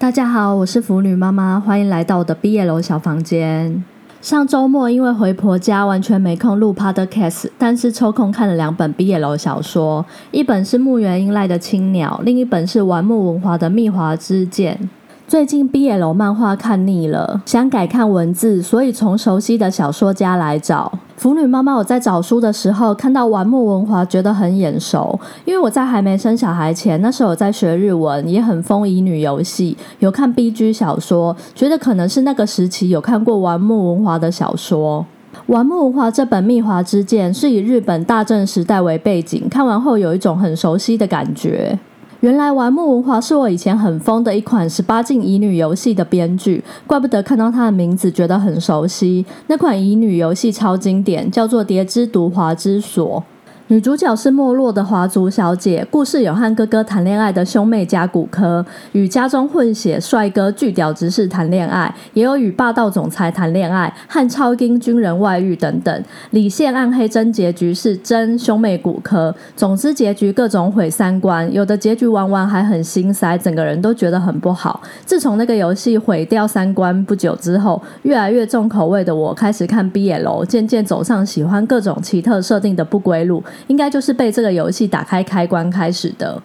大家好，我是腐女妈妈，欢迎来到我的毕业楼小房间。上周末因为回婆家，完全没空录 podcast，但是抽空看了两本毕业楼小说，一本是木原英赖的《青鸟》，另一本是丸木文华的《蜜华之剑》。最近毕业楼漫画看腻了，想改看文字，所以从熟悉的小说家来找。腐女妈妈，我在找书的时候看到丸木文华，觉得很眼熟，因为我在还没生小孩前，那时候我在学日文，也很疯乙女游戏，有看 B G 小说，觉得可能是那个时期有看过丸木文华的小说。丸木文华这本《蜜华之剑》是以日本大正时代为背景，看完后有一种很熟悉的感觉。原来玩木文华是我以前很疯的一款十八禁乙女游戏的编剧，怪不得看到他的名字觉得很熟悉。那款乙女游戏超经典，叫做《蝶之毒华之锁》。女主角是没落的华族小姐，故事有和哥哥谈恋爱的兄妹家骨科，与家中混血帅哥巨屌执事谈恋爱，也有与霸道总裁谈恋爱，和超英军人外遇等等。李现暗黑真结局是真兄妹骨科，总之结局各种毁三观，有的结局玩完还很心塞，整个人都觉得很不好。自从那个游戏毁掉三观不久之后，越来越重口味的我开始看 BL，渐渐走上喜欢各种奇特设定的不归路。应该就是被这个游戏打开开关开始的。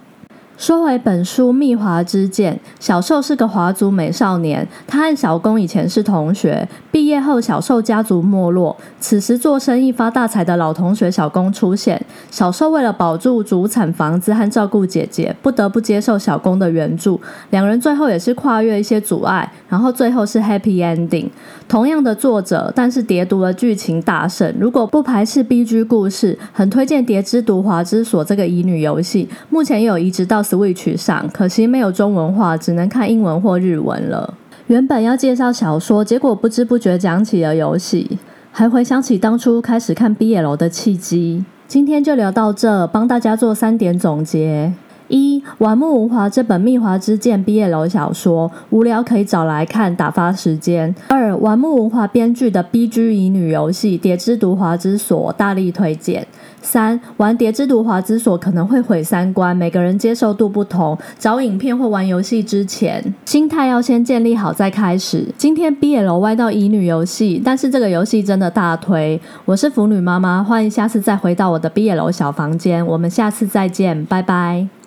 说回本书《蜜华之剑》，小寿是个华族美少年，他和小公以前是同学。毕业后，小寿家族没落，此时做生意发大财的老同学小公出现。小寿为了保住祖产房子和照顾姐姐，不得不接受小公的援助。两人最后也是跨越一些阻碍，然后最后是 happy ending。同样的作者，但是叠读了剧情大胜。如果不排斥 B G 故事，很推荐《蝶之读华之所》这个乙女游戏。目前有移植到 Switch 上，可惜没有中文化，只能看英文或日文了。原本要介绍小说，结果不知不觉讲起了游戏，还回想起当初开始看 BL 的契机。今天就聊到这，帮大家做三点总结。一玩木文华这本《蜜华之剑》毕业楼小说，无聊可以找来看打发时间。二玩木文华编剧的 B G 乙女游戏《蝶之毒华之所》，大力推荐。三玩《蝶之毒华之所》可能会毁三观，每个人接受度不同。找影片或玩游戏之前，心态要先建立好再开始。今天 B L 歪到乙女游戏，但是这个游戏真的大推。我是腐女妈妈，欢迎下次再回到我的 B L 小房间，我们下次再见，拜拜。